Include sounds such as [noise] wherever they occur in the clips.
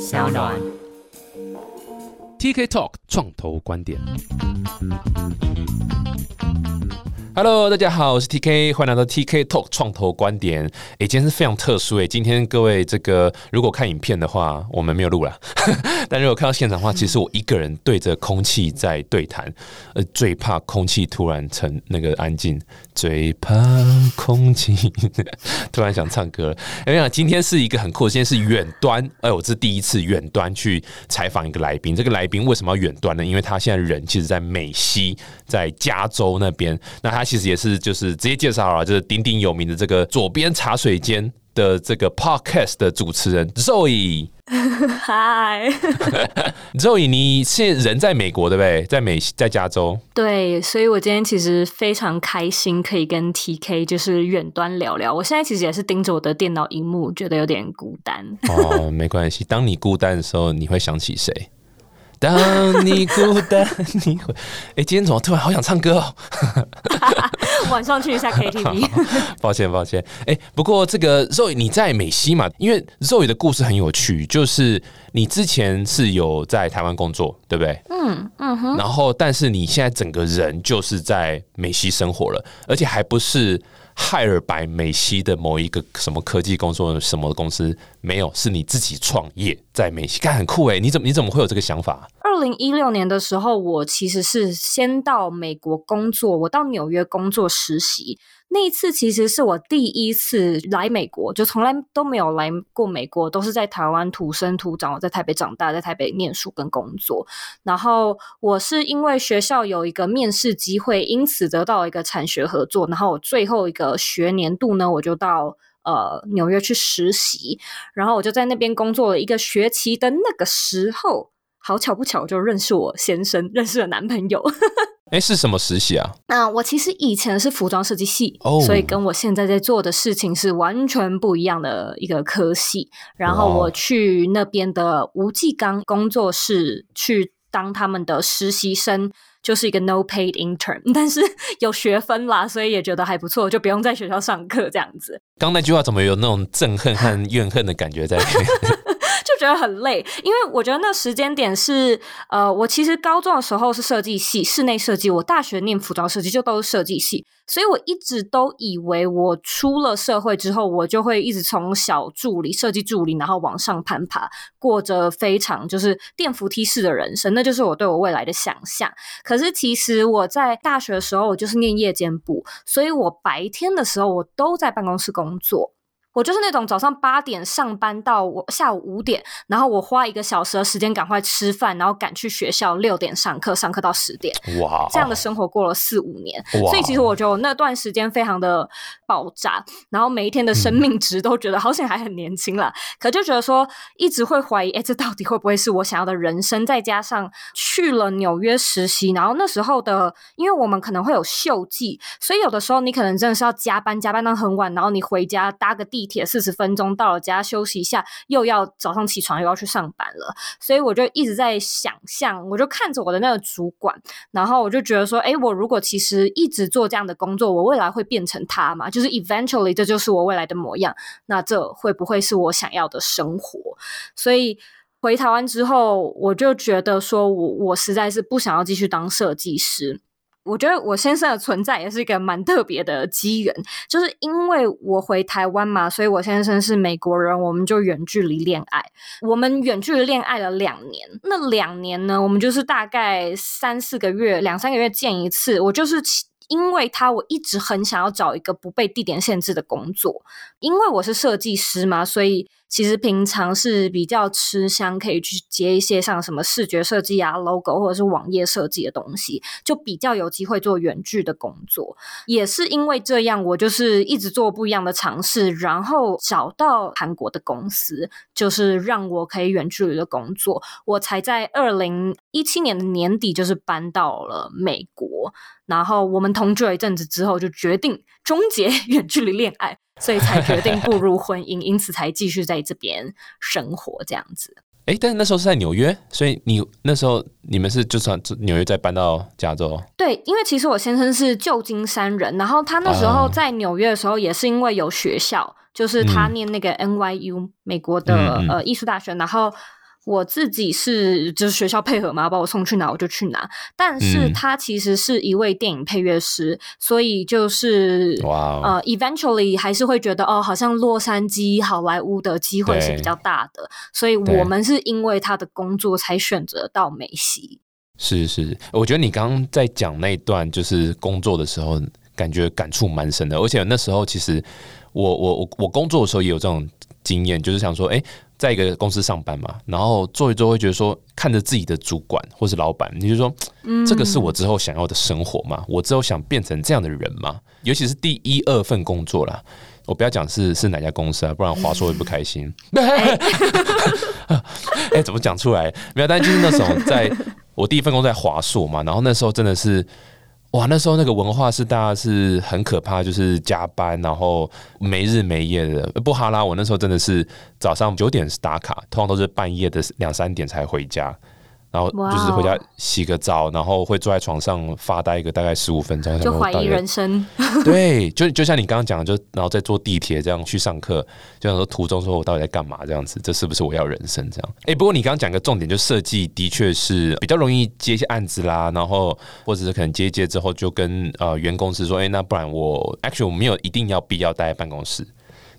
小暖。TK Talk 创投观点。Hello，大家好，我是 TK，欢迎来到 TK Talk 创投观点。诶，今天是非常特殊诶，今天各位这个如果看影片的话，我们没有录了，[laughs] 但如果看到现场的话，其实我一个人对着空气在对谈，呃，最怕空气突然成那个安静，最怕空气 [laughs] 突然想唱歌了。哎呀，今天是一个很酷的，今天是远端，哎，我这是第一次远端去采访一个来宾。这个来宾为什么要远端呢？因为他现在人其实在美西，在加州那边。那他其实也是就是直接介绍了，就是鼎鼎有名的这个左边茶水间的这个 podcast 的主持人 Zoe。[laughs] 嗨，[laughs] Zoe，你现在人在美国对不对？在美在加州。对，所以我今天其实非常开心，可以跟 TK 就是远端聊聊。我现在其实也是盯着我的电脑荧幕，觉得有点孤单。哦，没关系。当你孤单的时候，你会想起谁？当你孤单，你会……哎，今天怎么突然好想唱歌哦？[laughs] 晚上去一下 KTV。抱歉，抱歉。哎，不过这个 Zoe 你在美西嘛？因为 Zoe 的故事很有趣，就是你之前是有在台湾工作，对不对？嗯嗯哼。然后，但是你现在整个人就是在美西生活了，而且还不是海尔白美西的某一个什么科技工作什么公司，没有，是你自己创业在美西，干很酷哎！你怎么你怎么会有这个想法？二零一六年的时候，我其实是先到美国工作，我到纽约工作实习。那一次其实是我第一次来美国，就从来都没有来过美国，都是在台湾土生土长，我在台北长大，在台北念书跟工作。然后我是因为学校有一个面试机会，因此得到一个产学合作。然后我最后一个学年度呢，我就到呃纽约去实习，然后我就在那边工作了一个学期的那个时候。好巧不巧，就认识我先生，认识了男朋友。[laughs] 哎，是什么实习啊？那我其实以前是服装设计系，哦所以跟我现在在做的事情是完全不一样的一个科系。然后我去那边的吴继刚工作室去当他们的实习生。就是一个 no paid intern，[laughs] 但是有学分啦，所以也觉得还不错，就不用在学校上课这样子。刚那句话怎么有那种憎恨和怨恨的感觉在里面？就觉得很累，因为我觉得那时间点是，呃，我其实高中的时候是设计系，室内设计，我大学念服装设计就都是设计系，所以我一直都以为我出了社会之后，我就会一直从小助理、设计助理，然后往上攀爬，过着非常就是电扶梯式的人生，那就是我对我未来的想象。可是其实我在大学的时候，我就是念夜间部，所以我白天的时候我都在办公室工作。我就是那种早上八点上班到我下午五点，然后我花一个小时的时间赶快吃饭，然后赶去学校六点上课，上课到十点，哇，这样的生活过了四五年，哇所以其实我觉得我那段时间非常的爆炸，然后每一天的生命值都觉得好像还很年轻啦，可就觉得说一直会怀疑，哎，这到底会不会是我想要的人生？再加上去了纽约实习，然后那时候的，因为我们可能会有秀季，所以有的时候你可能真的是要加班，加班到很晚，然后你回家搭个地铁四十分钟到了家休息一下，又要早上起床又要去上班了，所以我就一直在想象，我就看着我的那个主管，然后我就觉得说，诶，我如果其实一直做这样的工作，我未来会变成他嘛？就是 eventually 这就是我未来的模样，那这会不会是我想要的生活？所以。回台湾之后，我就觉得说我我实在是不想要继续当设计师。我觉得我先生的存在也是一个蛮特别的机缘，就是因为我回台湾嘛，所以我先生是美国人，我们就远距离恋爱。我们远距离恋爱了两年，那两年呢，我们就是大概三四个月、两三个月见一次。我就是因为他，我一直很想要找一个不被地点限制的工作，因为我是设计师嘛，所以其实平常是比较吃香，可以去接一些像什么视觉设计啊、logo 或者是网页设计的东西，就比较有机会做远距的工作。也是因为这样，我就是一直做不一样的尝试，然后找到韩国的公司，就是让我可以远距离的工作，我才在二零一七年的年底就是搬到了美国。然后我们同居了一阵子之后，就决定终结 [laughs] 远距离恋爱，所以才决定步入婚姻，因此才继续在这边生活这样子。哎，但是那时候是在纽约，所以你那时候你们是就算纽约再搬到加州，对，因为其实我先生是旧金山人，然后他那时候在纽约的时候，也是因为有学校，就是他念那个 NYU 美国的、呃艺术大学，然后我自己是就是学校配合嘛，把我送去哪我就去哪。但是他其实是一位电影配乐师，所以就是哇，呃，eventually 还是会觉得哦，好像洛杉矶好莱坞的机会是比较大的，所以我们是因为他的工作才选择到美西。是是，我觉得你刚刚在讲那段就是工作的时候，感觉感触蛮深的。而且那时候其实我我我我工作的时候也有这种经验，就是想说，哎，在一个公司上班嘛，然后做一做会觉得说，看着自己的主管或是老板，你就说，这个是我之后想要的生活嘛？我之后想变成这样的人嘛？尤其是第一二份工作啦，我不要讲是是哪家公司啊，不然华硕会不开心。[laughs] [laughs] 哎，怎么讲出来？没有，但就是那时候在。我第一份工在华硕嘛，然后那时候真的是，哇，那时候那个文化是大家是很可怕，就是加班，然后没日没夜的。布哈拉，我那时候真的是早上九点打卡，通常都是半夜的两三点才回家。然后就是回家洗个澡，然后会坐在床上发呆一个大概十五分钟，就怀疑人生。[laughs] 对，就就像你刚刚讲的，就然后再坐地铁这样去上课，就想说途中说我到底在干嘛这样子，这是不是我要人生这样？哎，不过你刚刚讲个重点，就设计的确是比较容易接一些案子啦，然后或者是可能接一接之后就跟呃原公司说，哎，那不然我 actually 我没有一定要必要待在办公室。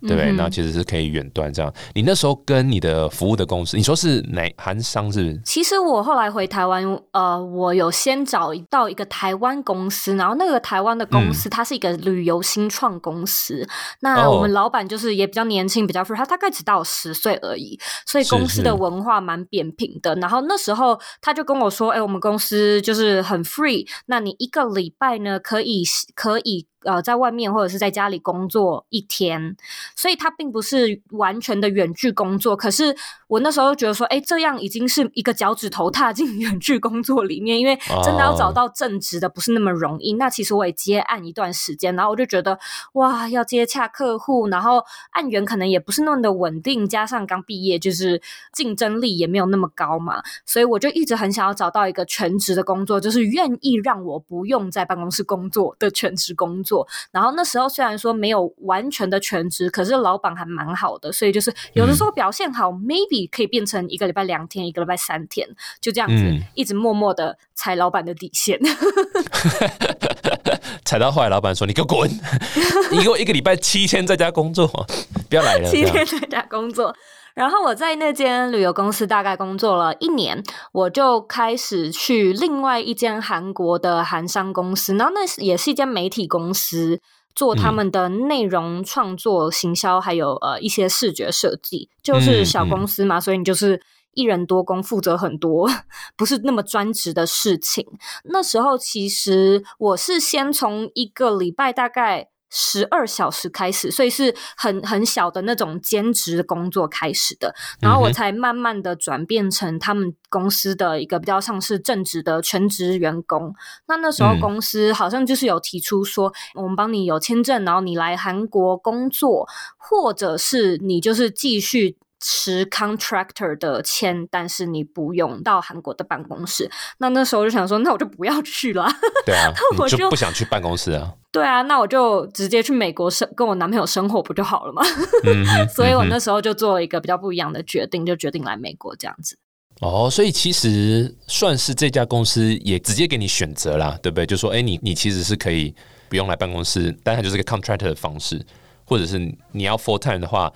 对不对？那其实是可以远端这样。你那时候跟你的服务的公司，你说是哪韩商是？其实我后来回台湾，呃，我有先找到一个台湾公司，然后那个台湾的公司它是一个旅游新创公司。那我们老板就是也比较年轻，比较 free，他大概只到十岁而已，所以公司的文化蛮扁平的。然后那时候他就跟我说：“哎，我们公司就是很 free，那你一个礼拜呢可以可以。”呃，在外面或者是在家里工作一天，所以他并不是完全的远距工作。可是我那时候觉得说，哎，这样已经是一个脚趾头踏进远距工作里面，因为真的要找到正职的不是那么容易。那其实我也接案一段时间，然后我就觉得，哇，要接洽客户，然后案源可能也不是那么的稳定，加上刚毕业，就是竞争力也没有那么高嘛，所以我就一直很想要找到一个全职的工作，就是愿意让我不用在办公室工作的全职工作。然后那时候虽然说没有完全的全职，可是老板还蛮好的，所以就是有的时候表现好，maybe 可以变成一个礼拜两天，一个礼拜三天，就这样子一直默默的踩老板的底线，[laughs] 踩到后来老板说：“你给我滚，[laughs] 你给我一个礼拜七天在家工作，不要来了。”七天在家工作。然后我在那间旅游公司大概工作了一年，我就开始去另外一间韩国的韩商公司，然后那也是一间媒体公司，做他们的内容创作、行销，还有呃一些视觉设计。就是小公司嘛，所以你就是一人多工，负责很多 [laughs] 不是那么专职的事情。那时候其实我是先从一个礼拜大概。十二小时开始，所以是很很小的那种兼职工作开始的，然后我才慢慢的转变成他们公司的一个比较像是正职的全职员工。那那时候公司好像就是有提出说，我们帮你有签证，然后你来韩国工作，或者是你就是继续。持 contractor 的签，但是你不用到韩国的办公室。那那时候就想说，那我就不要去了。[laughs] 对啊，我就不想去办公室啊。对啊，那我就直接去美国生，跟我男朋友生活不就好了吗？[laughs] 所以我那时候就做了一个比较不一样的决定，就决定来美国这样子。哦，所以其实算是这家公司也直接给你选择啦，对不对？就说，哎，你你其实是可以不用来办公室，但它就是个 contractor 的方式，或者是你要 full time 的话。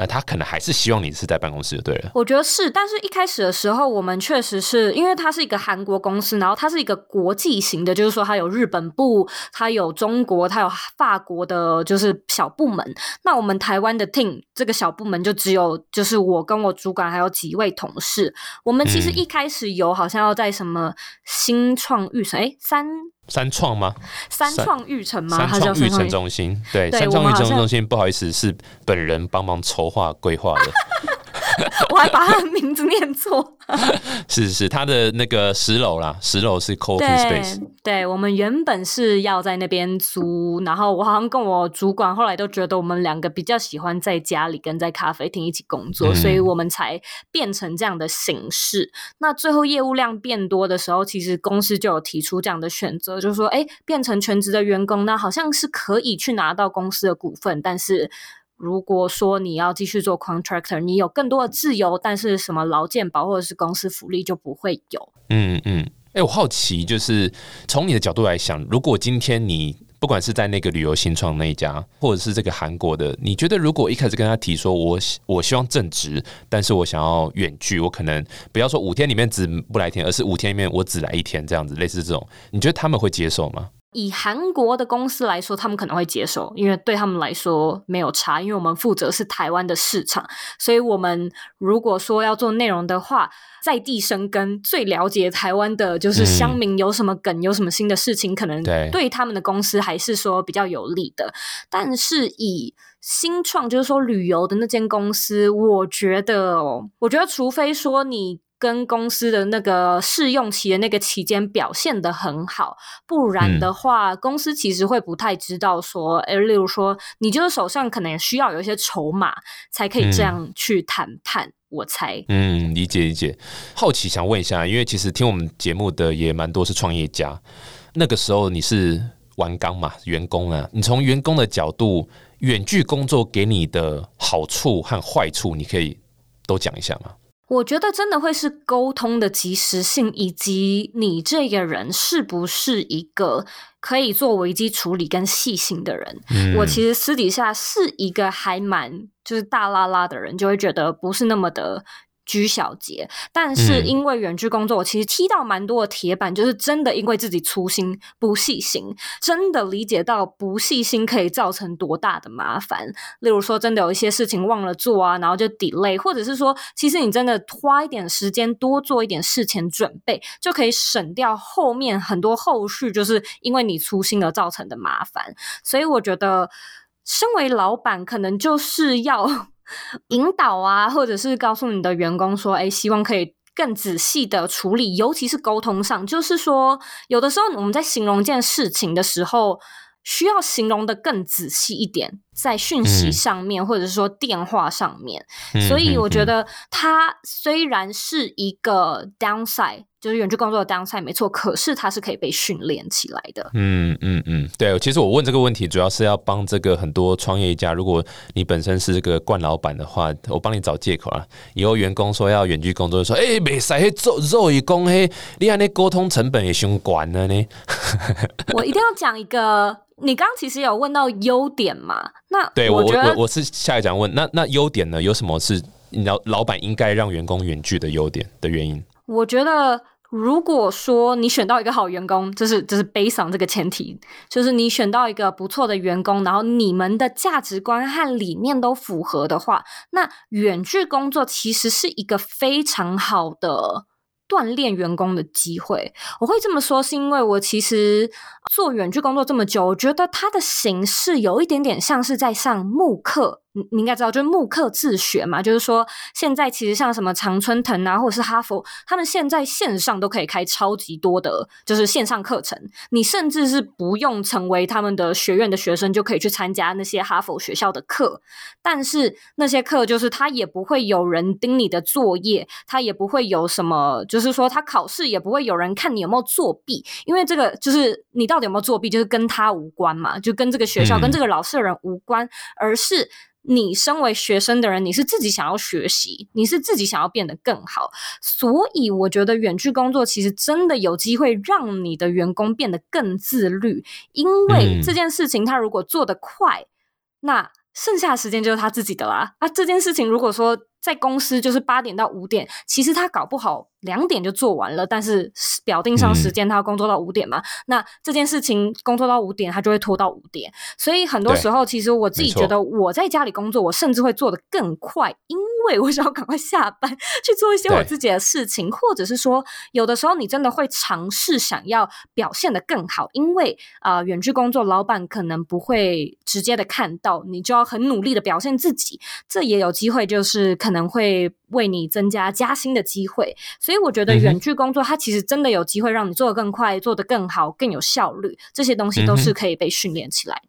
呃，他可能还是希望你是在办公室就对了。我觉得是，但是一开始的时候，我们确实是因为它是一个韩国公司，然后它是一个国际型的，就是说它有日本部，它有中国，它有法国的，就是小部门。那我们台湾的 team 这个小部门就只有就是我跟我主管还有几位同事。我们其实一开始有好像要在什么新创预算哎三。三创吗？三创育成吗？三创育成中心，对，三创育成中心，不好意思，是本人帮忙筹划规划的。[laughs] [laughs] 我还把他的名字念错。[laughs] 是是，他的那个十楼啦，十楼是 coworking space。对，我们原本是要在那边租，然后我好像跟我主管后来都觉得我们两个比较喜欢在家里跟在咖啡厅一起工作，所以我们才变成这样的形式。那最后业务量变多的时候，其实公司就有提出这样的选择，就是说，哎，变成全职的员工，那好像是可以去拿到公司的股份，但是。如果说你要继续做 contractor，你有更多的自由，但是什么劳健保或者是公司福利就不会有。嗯嗯，哎，我好奇，就是从你的角度来想，如果今天你不管是在那个旅游新创那一家，或者是这个韩国的，你觉得如果一开始跟他提说，我我希望正职，但是我想要远距，我可能不要说五天里面只不来一天，而是五天里面我只来一天这样子，类似这种，你觉得他们会接受吗？以韩国的公司来说，他们可能会接受，因为对他们来说没有差，因为我们负责是台湾的市场，所以我们如果说要做内容的话，在地生根，最了解台湾的就是乡民有什么梗，有什么新的事情，可能对他们的公司还是说比较有利的。但是以新创，就是说旅游的那间公司，我觉得，我觉得除非说你。跟公司的那个试用期的那个期间表现的很好，不然的话，公司其实会不太知道说，哎，例如说，你就是手上可能需要有一些筹码，才可以这样去谈判。我猜，嗯，理解理解。好奇想问一下，因为其实听我们节目的也蛮多是创业家，那个时候你是玩钢嘛，员工啊，你从员工的角度，远距工作给你的好处和坏处，你可以都讲一下吗？我觉得真的会是沟通的及时性，以及你这个人是不是一个可以做危机处理跟细心的人。我其实私底下是一个还蛮就是大拉拉的人，就会觉得不是那么的。居小节，但是因为远距工作，我其实踢到蛮多的铁板，就是真的因为自己粗心不细心，真的理解到不细心可以造成多大的麻烦。例如说，真的有一些事情忘了做啊，然后就 delay，或者是说，其实你真的花一点时间多做一点事前准备，就可以省掉后面很多后续就是因为你粗心而造成的麻烦。所以我觉得，身为老板，可能就是要。引导啊，或者是告诉你的员工说，哎，希望可以更仔细的处理，尤其是沟通上，就是说，有的时候我们在形容一件事情的时候，需要形容的更仔细一点。在讯息上面，或者是说电话上面，所以我觉得它虽然是一个 downside，就是远距工作的 downside，没错，可是它是可以被训练起来的。嗯嗯嗯，对，其实我问这个问题，主要是要帮这个很多创业家，如果你本身是这个惯老板的话，我帮你找借口啊。以后员工说要远距工作，说哎，没使嘿做肉一工嘿，你看那沟通成本也凶管了呢。我一定要讲一个，你刚刚其实有问到优点嘛？那对我我我是下一讲问那那优点呢？有什么是老老板应该让员工远距的优点的原因？我觉得，如果说你选到一个好员工，这是这是悲伤这个前提，就是你选到一个不错的员工，然后你们的价值观和理念都符合的话，那远距工作其实是一个非常好的。锻炼员工的机会，我会这么说，是因为我其实做远距工作这么久，我觉得它的形式有一点点像是在上慕课。你你应该知道，就是慕课自学嘛，就是说现在其实像什么常春藤啊，或者是哈佛，他们现在线上都可以开超级多的，就是线上课程。你甚至是不用成为他们的学院的学生，就可以去参加那些哈佛学校的课。但是那些课就是他也不会有人盯你的作业，他也不会有什么，就是说他考试也不会有人看你有没有作弊，因为这个就是你到底有没有作弊，就是跟他无关嘛，就跟这个学校跟这个老师的人无关，而是。你身为学生的人，你是自己想要学习，你是自己想要变得更好，所以我觉得远距工作其实真的有机会让你的员工变得更自律，因为这件事情他如果做得快，那剩下的时间就是他自己的啦。那，这件事情如果说在公司就是八点到五点，其实他搞不好。两点就做完了，但是表定上时间他要工作到五点嘛？那这件事情工作到五点，他就会拖到五点。所以很多时候，其实我自己觉得我在家里工作，我甚至会做得更快，因为我想要赶快下班去做一些我自己的事情，或者是说，有的时候你真的会尝试想要表现得更好，因为啊，远距工作，老板可能不会直接的看到，你就要很努力的表现自己，这也有机会，就是可能会为你增加加薪的机会。所以我觉得远距工作，它其实真的有机会让你做得更快、做得更好、更有效率。这些东西都是可以被训练起来。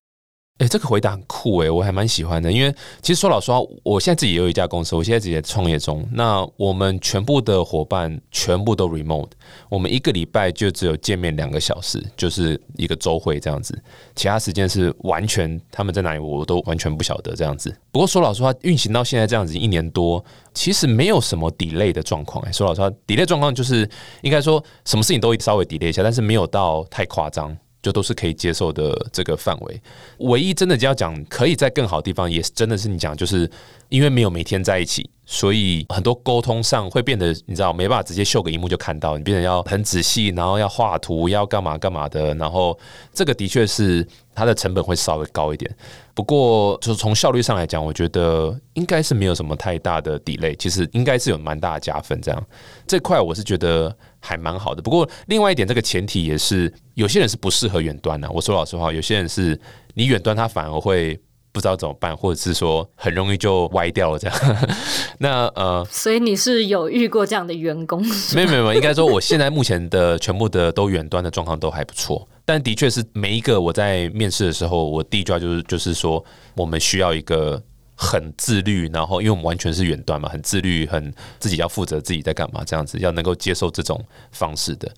哎、这个回答很酷哎、我还蛮喜欢的。因为其实说老实话，我现在自己也有一家公司，我现在自己在创业中。那我们全部的伙伴全部都 remote，我们一个礼拜就只有见面两个小时，就是一个周会这样子，其他时间是完全他们在哪里我都完全不晓得这样子。不过说老实话，运行到现在这样子一年多，其实没有什么 delay 的状况、哎，说老实话，delay 状况就是应该说什么事情都稍微 delay 一下，但是没有到太夸张。就都是可以接受的这个范围。唯一真的就要讲可以在更好的地方，也真的是你讲，就是因为没有每天在一起，所以很多沟通上会变得你知道没办法直接秀个一幕就看到，你变得要很仔细，然后要画图，要干嘛干嘛的，然后这个的确是它的成本会稍微高一点。不过就是从效率上来讲，我觉得应该是没有什么太大的 delay，其实应该是有蛮大的加分。这样这块我是觉得还蛮好的。不过另外一点，这个前提也是有些人是不适合远端的、我说老实话，有些人是你远端他反而会不知道怎么办，或者是说很容易就歪掉了这样。[laughs] 那呃，所以你是有遇过这样的员工？没有没有没有，应该说我现在目前的全部的都远端的状况都还不错，但的确是每一个我在面试的时候，我第一句话就是就是说，我们需要一个很自律，然后因为我们完全是远端嘛，很自律，很自己要负责自己在干嘛，这样子要能够接受这种方式的。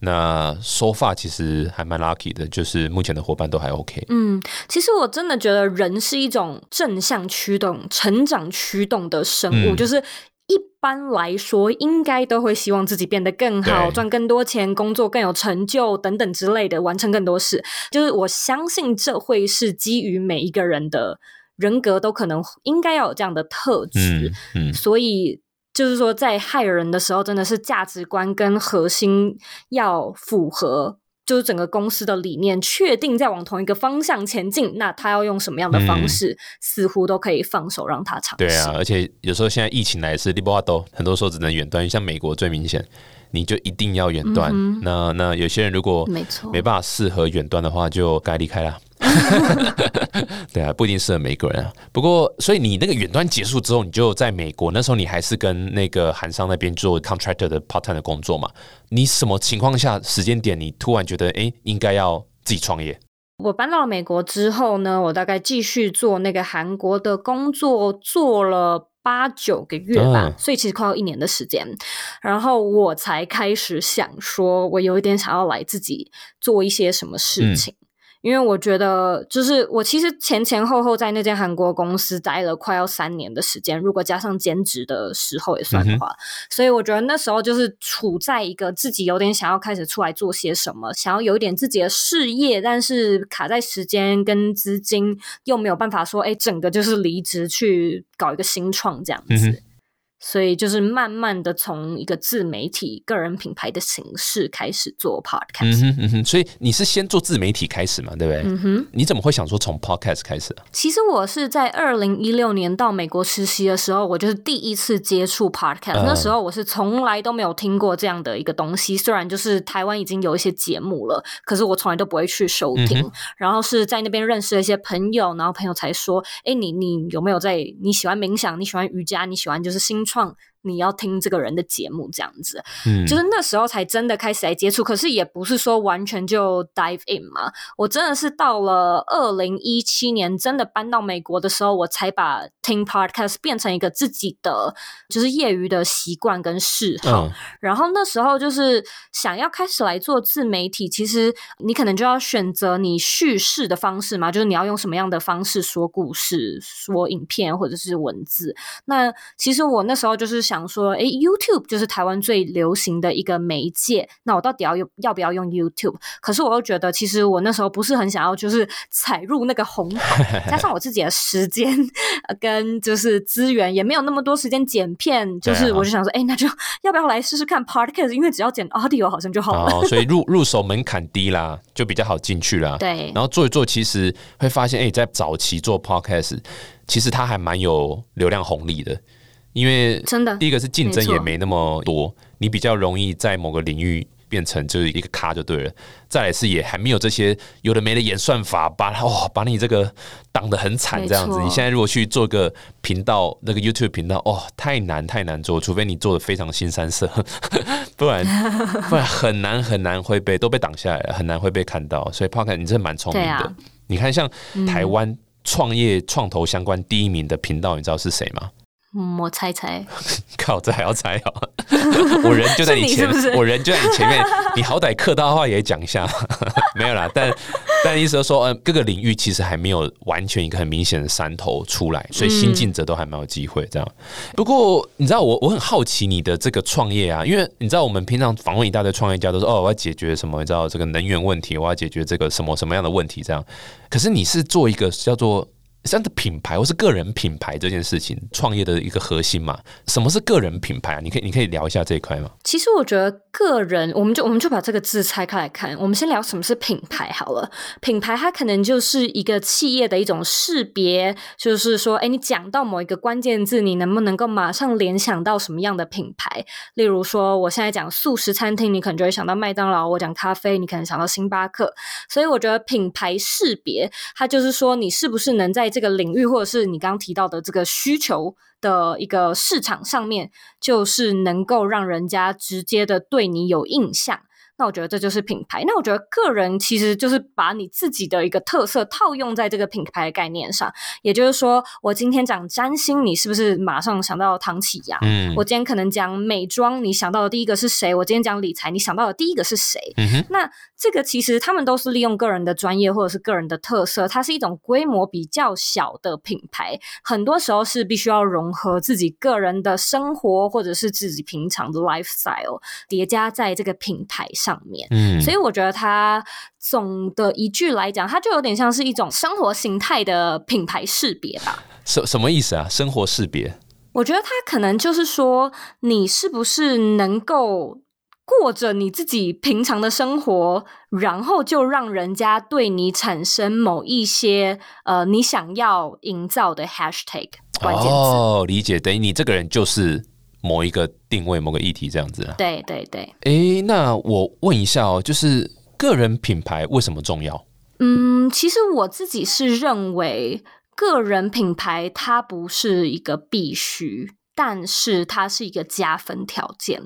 那说法其实还蛮 lucky 的，就是目前的伙伴都还 OK。嗯，其实我真的觉得人是一种正向驱动、成长驱动的生物，嗯就是一般来说，应该都会希望自己变得更好，赚更多钱，工作更有成就等等之类的，完成更多事。就是我相信这会是基于每一个人的人格都可能应该要有这样的特质。嗯嗯，所以就是说，在害人的时候，真的是价值观跟核心要符合，就是整个公司的理念确定在往同一个方向前进。那他要用什么样的方式，似乎都可以放手让他尝试。对啊，而且有时候现在疫情来是利波瓦都，很多时候只能远端，像美国最明显，你就一定要远端。那那有些人如果没错没办法适合远端的话，就该离开啦。[laughs] 对啊，不一定适合每个人啊。不过，所以你那个远端结束之后，你就在美国，那时候你还是跟那个韩商那边做 contractor 的 part time 的工作嘛？你什么情况下时间点，你突然觉得哎、诶应该要自己创业？我搬到了美国之后呢，我大概继续做那个韩国的工作，做了八九个月吧，嗯所以其实快要一年的时间。然后我才开始想说，我有一点想要来自己做一些什么事情。因为我觉得，就是我其实前前后后在那间韩国公司待了快要三年的时间，如果加上兼职的时候也算的话，所以我觉得那时候就是处在一个自己有点想要开始出来做些什么，想要有一点自己的事业，但是卡在时间跟资金又没有办法说，哎，整个就是离职去搞一个新创这样子。所以就是慢慢的从一个自媒体、个人品牌的形式开始做 podcast。嗯哼嗯哼，所以你是先做自媒体开始嘛，对不对？嗯哼，你怎么会想说从 podcast 开始啊？其实我是在二零一六年到美国实习的时候，我就是第一次接触 podcast、嗯那时候我是从来都没有听过这样的一个东西，虽然就是台湾已经有一些节目了，可是我从来都不会去收听。嗯然后是在那边认识了一些朋友，然后朋友才说：“哎，你你有没有在？你喜欢冥想？你喜欢瑜伽？你喜欢就是新创？你要听这个人的节目这样子。”嗯，就是那时候才真的开始来接触，可是也不是说完全就 dive in 嘛。我真的是到了二零一七年，真的搬到美国的时候，我才把听 podcast 变成一个自己的就是业余的习惯跟嗜好。嗯然后那时候就是想要开始来做自媒体，其实你可能就要选择你叙事的方式嘛，就是你要用什么样的方式说故事、说影片或者是文字。那其实我那时候就是想说，诶 y o u t u b e 就是台湾最流行的一个媒介，那我到底要用要不要用 YouTube？可是我又觉得，其实我那时候不是很想要，就是踩入那个红海，[laughs] 加上我自己的时间呃跟就是资源也没有那么多时间剪片，就是我就想说，诶，那就要不要来试试看 Podcast？因为只要剪 audio 好像就好了。哦，所以入 [laughs] 入手门槛低啦，就比较好进去啦。对然后做一做，其实会发现，哎、在早期做 podcast，其实它还蛮有流量红利的，因为真的第一个是竞争也没那么多，你比较容易在某个领域变成就是一个咖就对了。再来是也还没有这些有的没的演算法，把它哦把你这个挡得很惨这样子。你现在如果去做个频道，那个 YouTube 频道，哦，太难太难做，除非你做的非常新三色，[laughs] 不然不然很难很难会被都被挡下来了，很难会被看到。所以 Podcast 你真的蛮聪明的。啊你看，像台湾创业创投相关第一名的频道，你知道是谁吗？嗯，我猜猜，[laughs] 靠，这还要猜哦！[laughs] 我人就在你前，我人就在你前面，你好歹客套话也讲一下，[laughs] 没有啦。但但意思说，嗯，各个领域其实还没有完全一个很明显的山头出来，所以新进者都还蛮有机会这样。不过你知道，我我很好奇你的这个创业啊，因为你知道，我们平常访问一大堆创业家都说，哦，我要解决什么？你知道这个能源问题，我要解决这个什么什么样的问题？这样，可是你是做一个叫做。像的品牌或是个人品牌这件事情，创业的一个核心嘛？什么是个人品牌啊？你可以你可以聊一下这一块吗？其实我觉得个人，我们就我们就把这个字拆开来看。我们先聊什么是品牌好了。品牌它可能就是一个企业的一种识别，就是说，哎，你讲到某一个关键字，你能不能够马上联想到什么样的品牌？例如说，我现在讲素食餐厅，你可能就会想到麦当劳；我讲咖啡，你可能想到星巴克。所以我觉得品牌识别，它就是说，你是不是能在这个领域，或者是你刚刚提到的这个需求的一个市场上面，就是能够让人家直接的对你有印象。那我觉得这就是品牌。那我觉得个人其实就是把你自己的一个特色套用在这个品牌的概念上。也就是说，我今天讲占星，你是不是马上想到唐启阳？嗯，我今天可能讲美妆，你想到的第一个是谁？我今天讲理财，你想到的第一个是谁？嗯那这个其实他们都是利用个人的专业或者是个人的特色，它是一种规模比较小的品牌。很多时候是必须要融合自己个人的生活或者是自己平常的 lifestyle 叠加在这个品牌上。上面，嗯，所以我觉得它总的一句来讲，它就有点像是一种生活形态的品牌识别吧。什什么意思啊？生活识别？我觉得它可能就是说，你是不是能够过着你自己平常的生活，然后就让人家对你产生某一些呃，你想要营造的 hashtag 关键字。哦，理解，等于你这个人就是。某一个定位，某个议题这样子啊？对对对。哎，那我问一下哦，就是个人品牌为什么重要？嗯，其实我自己是认为，个人品牌它不是一个必须，但是它是一个加分条件。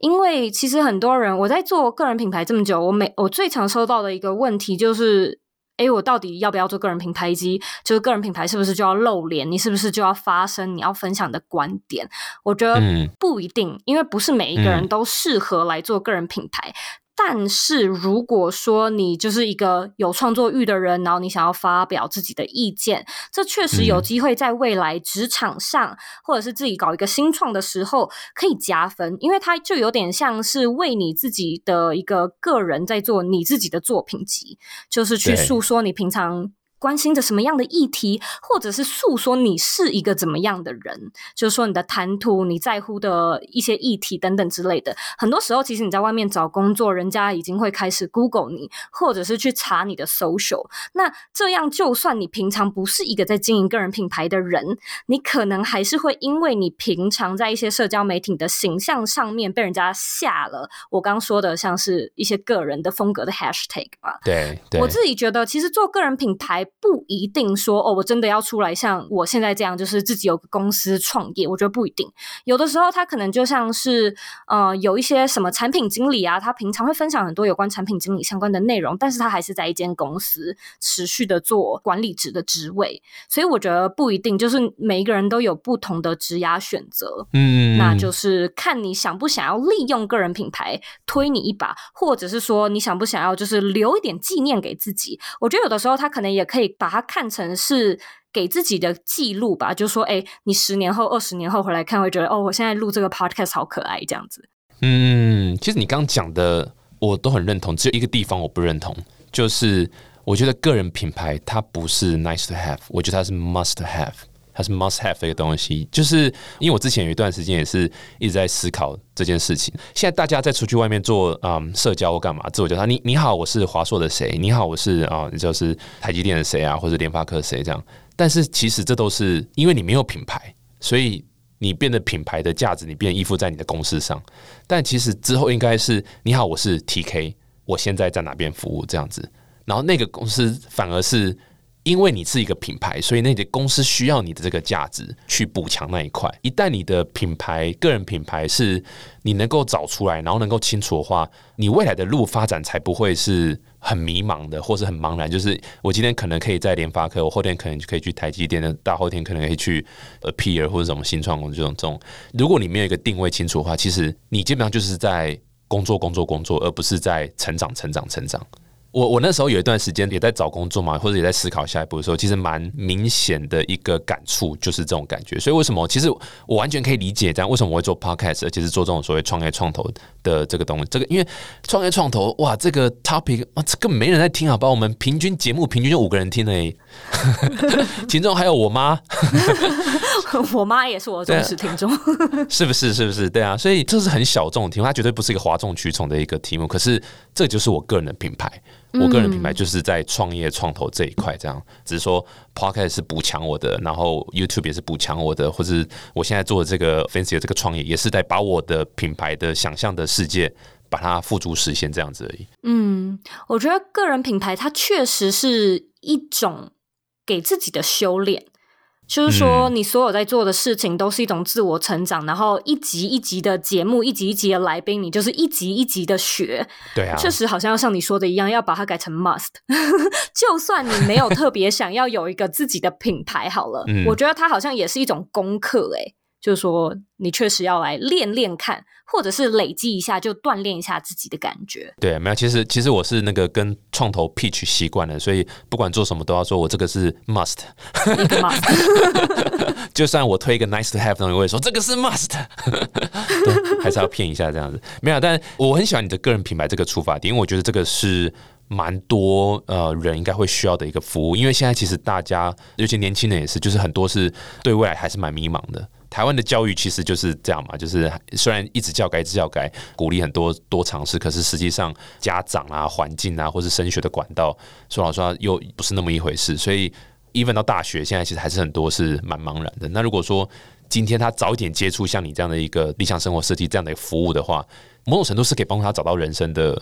因为其实很多人，我在做个人品牌这么久，我每我最常收到的一个问题就是。哎，我到底要不要做个人品牌？以及就是个人品牌是不是就要露脸？你是不是就要发声？你要分享的观点？我觉得不一定，因为不是每一个人都适合来做个人品牌。但是如果说你就是一个有创作欲的人，然后你想要发表自己的意见，这确实有机会在未来职场上，或者是自己搞一个新创的时候可以加分，因为它就有点像是为你自己的一个个人在做你自己的作品集，就是去诉说你平常。关心着什么样的议题，或者是诉说你是一个怎么样的人，就是说你的谈吐、你在乎的一些议题等等之类的。很多时候，其实你在外面找工作，人家已经会开始 Google 你，或者是去查你的 social。那这样，就算你平常不是一个在经营个人品牌的人，你可能还是会因为你平常在一些社交媒体的形象上面被人家下了我刚说的，像是一些个人的风格的 hashtag 吧。对，我自己觉得，其实做个人品牌。不一定说哦，我真的要出来像我现在这样，就是自己有个公司创业。我觉得不一定，有的时候他可能就像是呃，有一些什么产品经理啊，他平常会分享很多有关产品经理相关的内容，但是他还是在一间公司持续的做管理职的职位。所以我觉得不一定，就是每一个人都有不同的职涯选择。嗯，那就是看你想不想要利用个人品牌推你一把，或者是说你想不想要就是留一点纪念给自己。我觉得有的时候他可能也可以。可以把它看成是给自己的记录吧，就是说，哎，你十年后、二十年后回来看，会觉得，哦，我现在录这个 podcast 好可爱，这样子。嗯，其实你刚刚讲的，我都很认同，只有一个地方我不认同，就是我觉得个人品牌它不是 nice to have，我觉得它是 must have。它是 must have 的一个东西，就是因为我之前有一段时间也是一直在思考这件事情。现在大家在出去外面做嗯社交或干嘛，自我介绍，你你好，我是华硕的谁？你好，我是啊，就是台积电的谁啊，或者联发科谁这样。但是其实这都是因为你没有品牌，所以你变得品牌的价值，你变依附在你的公司上。但其实之后应该是你好，我是 TK，我现在在哪边服务这样子，然后那个公司反而是。因为你是一个品牌，所以那的公司需要你的这个价值去补强那一块。一旦你的品牌、个人品牌是你能够找出来，然后能够清楚的话，你未来的路发展才不会是很迷茫的，或是很茫然。就是我今天可能可以在联发科，我后天可能就可以去台积电的，大后天可能可以去 appear 或者什么新创公司这种这种。如果你没有一个定位清楚的话，其实你基本上就是在工作、工作、工作，而不是在成长、成长、成长。我我那时候有一段时间也在找工作嘛，或者也在思考下一步的时候，其实蛮明显的一个感触就是这种感觉。所以为什么？其实我完全可以理解这样为什么我会做 podcast，而且是做这种所谓创业创投的这个东西。这个因为创业创投哇，这个 topic 啊，这根本没人在听啊，把我们平均节目平均就五个人听诶，[laughs] 其中还有我妈，[laughs] 我妈也是我的忠实听众，[laughs] 是不是？是不是？对啊，所以这是很小众的题目，它绝对不是一个哗众取宠的一个题目。可是这就是我个人的品牌。我个人品牌就是在创业创投这一块，这样只是说 Podcast 是补强我的，然后 YouTube 也是补强我的，或者我现在做的这个 Fancy 的这个创业，也是在把我的品牌的想象的世界把它付诸实现这样子而已。嗯，我觉得个人品牌它确实是一种给自己的修炼。就是说，你所有在做的事情都是一种自我成长，然后一集一集的节目，一集一集的来宾，你就是一集一集的学。对啊，确实好像要像你说的一样，要把它改成 must。[laughs] 就算你没有特别想要有一个自己的品牌，好了，我觉得它好像也是一种功课，哎。就是说，你确实要来练练看，或者是累积一下，就锻炼一下自己的感觉。对，没有，其实其实我是那个跟创投 pitch 习惯了，所以不管做什么都要说我这个是 must。[laughs] 就算我推一个 nice to have 东西，我也说这个是 must。[laughs] 还是要骗一下这样子。没有，但我很喜欢你的个人品牌这个出发点，因为我觉得这个是蛮多呃人应该会需要的一个服务。因为现在其实大家，尤其年轻人也是，就是很多是对未来还是蛮迷茫的。台湾的教育其实就是这样嘛，就是虽然一直教改、一直教改，鼓励很多多尝试，可是实际上家长啊、环境啊，或是升学的管道，说老实话又不是那么一回事。所以，even 到大学，现在其实还是很多是蛮茫然的。那如果说今天他早一点接触像你这样的一个理想生活设计这样的服务的话，某种程度是可以帮助他找到人生的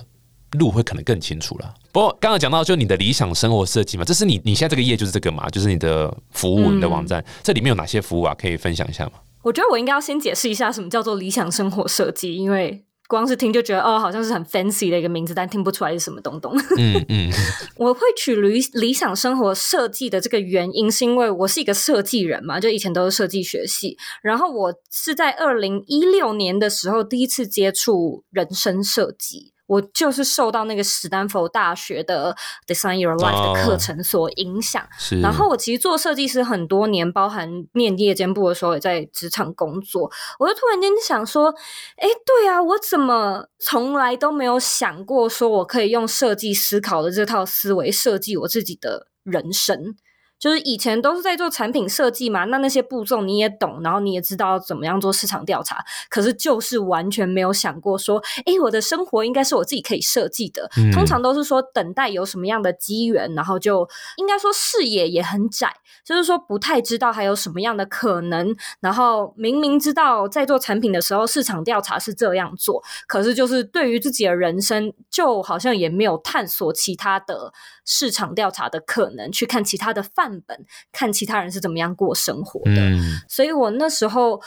路，会可能更清楚了。不过刚刚讲到就你的理想生活设计嘛，这是你你现在这个业就是这个嘛，就是你的服务、你的网站，这里面有哪些服务啊？可以分享一下吗？我觉得我应该要先解释一下什么叫做理想生活设计，因为光是听就觉得哦，好像是很 fancy 的一个名字，但听不出来是什么东东。嗯嗯，[laughs] 我会取理理想生活设计的这个原因，是因为我是一个设计人嘛，就以前都是设计学系，然后我是在二零一六年的时候第一次接触人生设计。我就是受到那个史丹佛大学的 Design Your Life 的课程所影响，然后我其实做设计师很多年，包含念夜间部的时候也在职场工作，我就突然间想说，哎，对啊，我怎么从来都没有想过，说我可以用设计思考的这套思维设计我自己的人生。就是以前都是在做产品设计嘛，那那些步骤你也懂，然后你也知道怎么样做市场调查，可是就是完全没有想过说，哎，我的生活应该是我自己可以设计的。通常都是说等待有什么样的机缘，然后就应该说视野也很窄，就是说不太知道还有什么样的可能。然后明明知道在做产品的时候市场调查是这样做，可是就是对于自己的人生，就好像也没有探索其他的市场调查的可能，去看其他的范。本看其他人是怎么样过生活的，所以我那时候。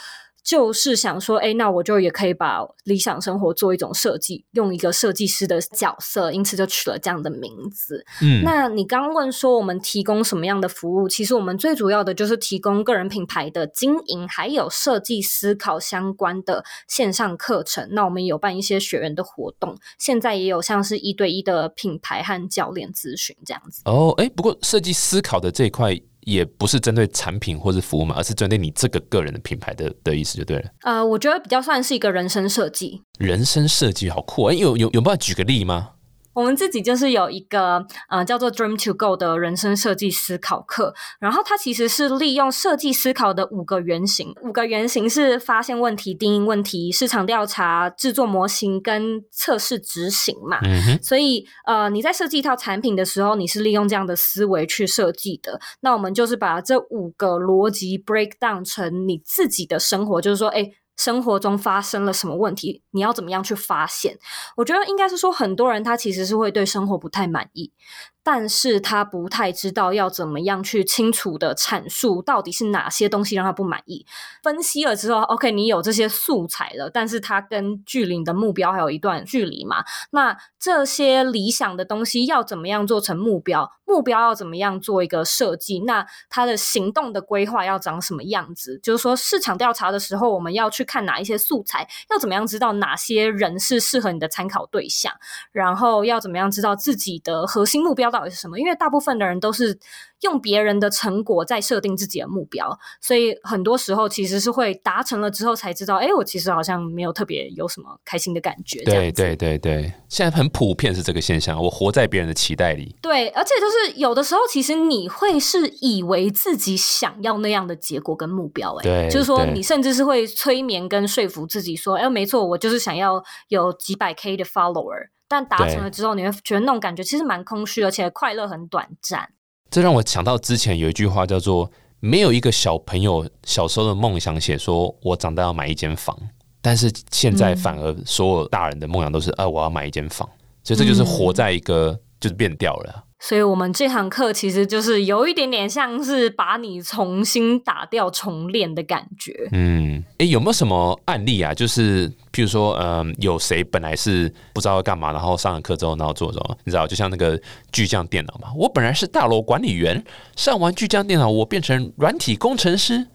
就是想说，哎，那我就也可以把理想生活做一种设计，用一个设计师的角色，因此就取了这样的名字。嗯，那你刚问说我们提供什么样的服务？其实我们最主要的就是提供个人品牌的经营，还有设计思考相关的线上课程。那我们有办一些学员的活动，现在也有像是一对一的品牌和教练咨询这样子。哦，哎，不过设计思考的这一块。也不是针对产品或是服务嘛，而是针对你这个个人的品牌的的意思就对了。呃，我觉得比较算是一个人生设计。人生设计好酷啊！有有有办法举个例吗？我们自己就是有一个呃叫做 Dream to Go 的人生设计思考课，然后它其实是利用设计思考的五个原型，五个原型是发现问题、定义问题、市场调查、制作模型跟测试执行嘛。所以呃你在设计一套产品的时候，你是利用这样的思维去设计的。那我们就是把这五个逻辑 break down 成你自己的生活，就是说，哎。生活中发生了什么问题，你要怎么样去发现？我觉得应该是说，很多人他其实是会对生活不太满意。但是他不太知道要怎么样去清楚的阐述到底是哪些东西让他不满意。分析了之后，OK，你有这些素材了，但是他跟距离的目标还有一段距离嘛？那这些理想的东西要怎么样做成目标？目标要怎么样做一个设计？那他的行动的规划要长什么样子？就是说市场调查的时候，我们要去看哪一些素材？要怎么样知道哪些人是适合你的参考对象？然后要怎么样知道自己的核心目标到底是什么？因为大部分的人都是用别人的成果在设定自己的目标，所以很多时候其实是会达成了之后才知道，哎，我其实好像没有特别有什么开心的感觉。对对对对，现在很普遍是这个现象，我活在别人的期待里。对，而且就是有的时候，其实你会是以为自己想要那样的结果跟目标，哎，就是说你甚至是会催眠跟说服自己说，哎，没错，我就是想要有几百 K 的 follower。但达成了之后，你会觉得那种感觉其实蛮空虚，而且快乐很短暂。这让我想到之前有一句话叫做“没有一个小朋友小时候的梦想写说我长大要买一间房”，但是现在反而所有大人的梦想都是“啊，我要买一间房”，所以这就是活在一个就是变掉了。所以，我们这堂课其实就是有一点点像是把你重新打掉重练的感觉。嗯，哎，有没有什么案例啊？就是譬如说，嗯，有谁本来是不知道要干嘛，然后上了课之后，然后做什么？你知道，就像那个巨匠电脑嘛。我本来是大楼管理员，上完巨匠电脑，我变成软体工程师，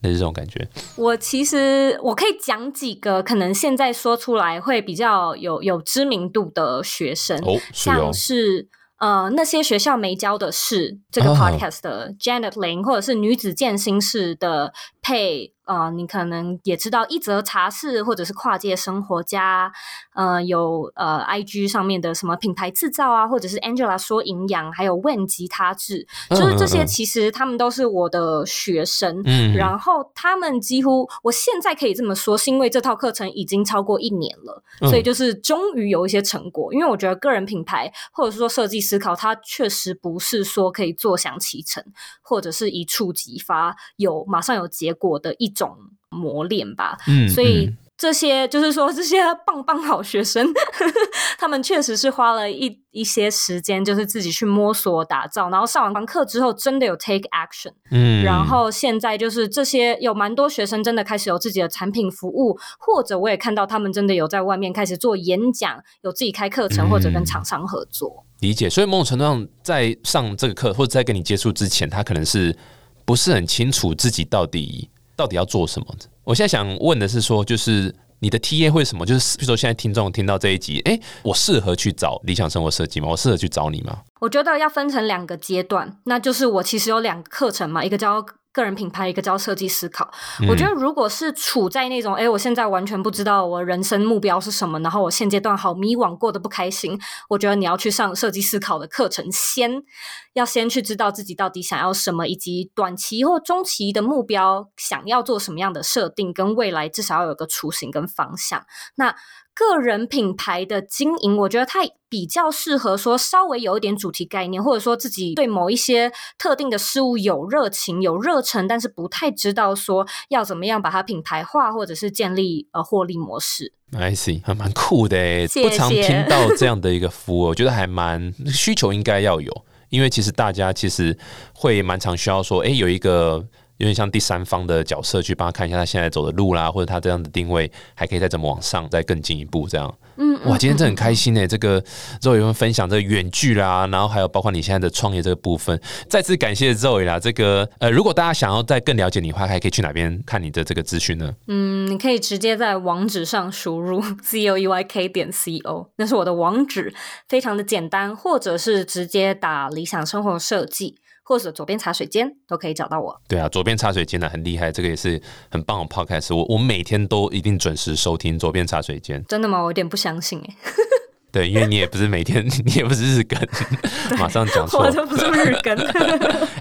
那是这种感觉。我其实我可以讲几个，可能现在说出来会比较有有知名度的学生，哦，像是。呃，那些学校没教的是这个 podcast 的 Janet Lin，或者是女子健心室的配。啊，你可能也知道一则茶室，或者是跨界生活家，呃，有呃，I G 上面的什么品牌制造啊，或者是 Angela 说营养，还有问吉他制，就是这些，其实他们都是我的学生。嗯，然后他们几乎，我现在可以这么说，是因为这套课程已经超过一年了，所以就是终于有一些成果。因为我觉得个人品牌或者是说设计思考，它确实不是说可以坐享其成，或者是一触即发，有马上有结果的一。种磨练吧，嗯，所以这些就是说这些 [laughs] 棒棒好学生，[laughs] 他们确实是花了一一些时间，就是自己去摸索打造，然后上完课之后真的有 take action，嗯，然后现在就是这些有蛮多学生真的开始有自己的产品服务，或者我也看到他们真的有在外面开始做演讲，有自己开课程或者跟厂商合作。理解，所以某种程度上，在上这个课或者在跟你接触之前，他可能是不是很清楚自己到底。到底要做什么？我现在想问的是，说就是你的 T A 会什么？就是比如说现在听众听到这一集，哎，我适合去找理想生活设计吗？我适合去找你吗？我觉得要分成两个阶段，那就是我其实有两个课程嘛，一个叫。个人品牌一个叫设计思考，我觉得如果是处在那种哎，我现在完全不知道我人生目标是什么，然后我现阶段好迷惘，过得不开心，我觉得你要去上设计思考的课程，先要先去知道自己到底想要什么，以及短期或中期的目标想要做什么样的设定，跟未来至少要有个雏形跟方向。那个人品牌的经营，我觉得它比较适合说稍微有一点主题概念，或者说自己对某一些特定的事物有热情、有热忱，但是不太知道说要怎么样把它品牌化，或者是建立呃获利模式。I see，还蛮酷的诶，不常听到这样的一个服务，我觉得还蛮需求应该要有，因为其实大家其实会蛮常需要说，哎，有一个。有点像第三方的角色去帮他看一下他现在走的路啦，或者他这样的定位还可以再怎么往上再更进一步这样。嗯，哇，今天真的很开心呢。这个周伟文分享这个远距啦，然后还有包括你现在的创业这个部分，再次感谢周伟啦。这个呃，如果大家想要再更了解你的话，还可以去哪边看你的这个资讯呢？嗯，你可以直接在网址上输入 [laughs] z o e y k 点 c o，那是我的网址，非常的简单，或者是直接打理想生活设计。或者左边茶水间都可以找到我。对啊，左边茶水间呢很厉害，这个也是很棒的 podcast。我我每天都一定准时收听左边茶水间。真的吗？我有点不相信哎。[laughs] 对，因为你也不是每天，[laughs] 你也不是日更，马上讲错，[laughs] 我就不是日更。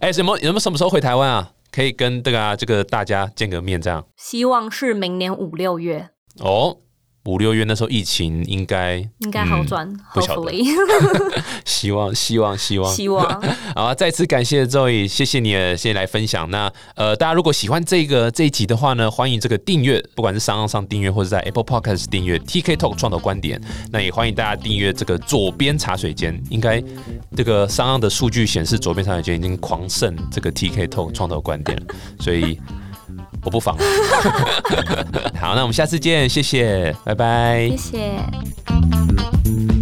哎，什么？有没有什么时候回台湾啊？可以跟这个这个大家见个面这样？希望是明年五六月。哦。五六月那时候疫情应该应该好转不晓得，hopefully，希望希望希望希望。[laughs] 好啊！再次感谢 Zoe，谢谢你谢谢来分享。那呃，大家如果喜欢这个这一集的话呢，欢迎这个订阅，不管是商岸上订阅或者在 Apple Podcast 订阅 TK Talk 创投观点。那也欢迎大家订阅这个左边茶水间，应该这个商岸的数据显示，左边茶水间已经狂胜这个 TK Talk 创投观点了，所以我不妨。[laughs] 好，那我们下次见，谢谢，拜拜，谢谢。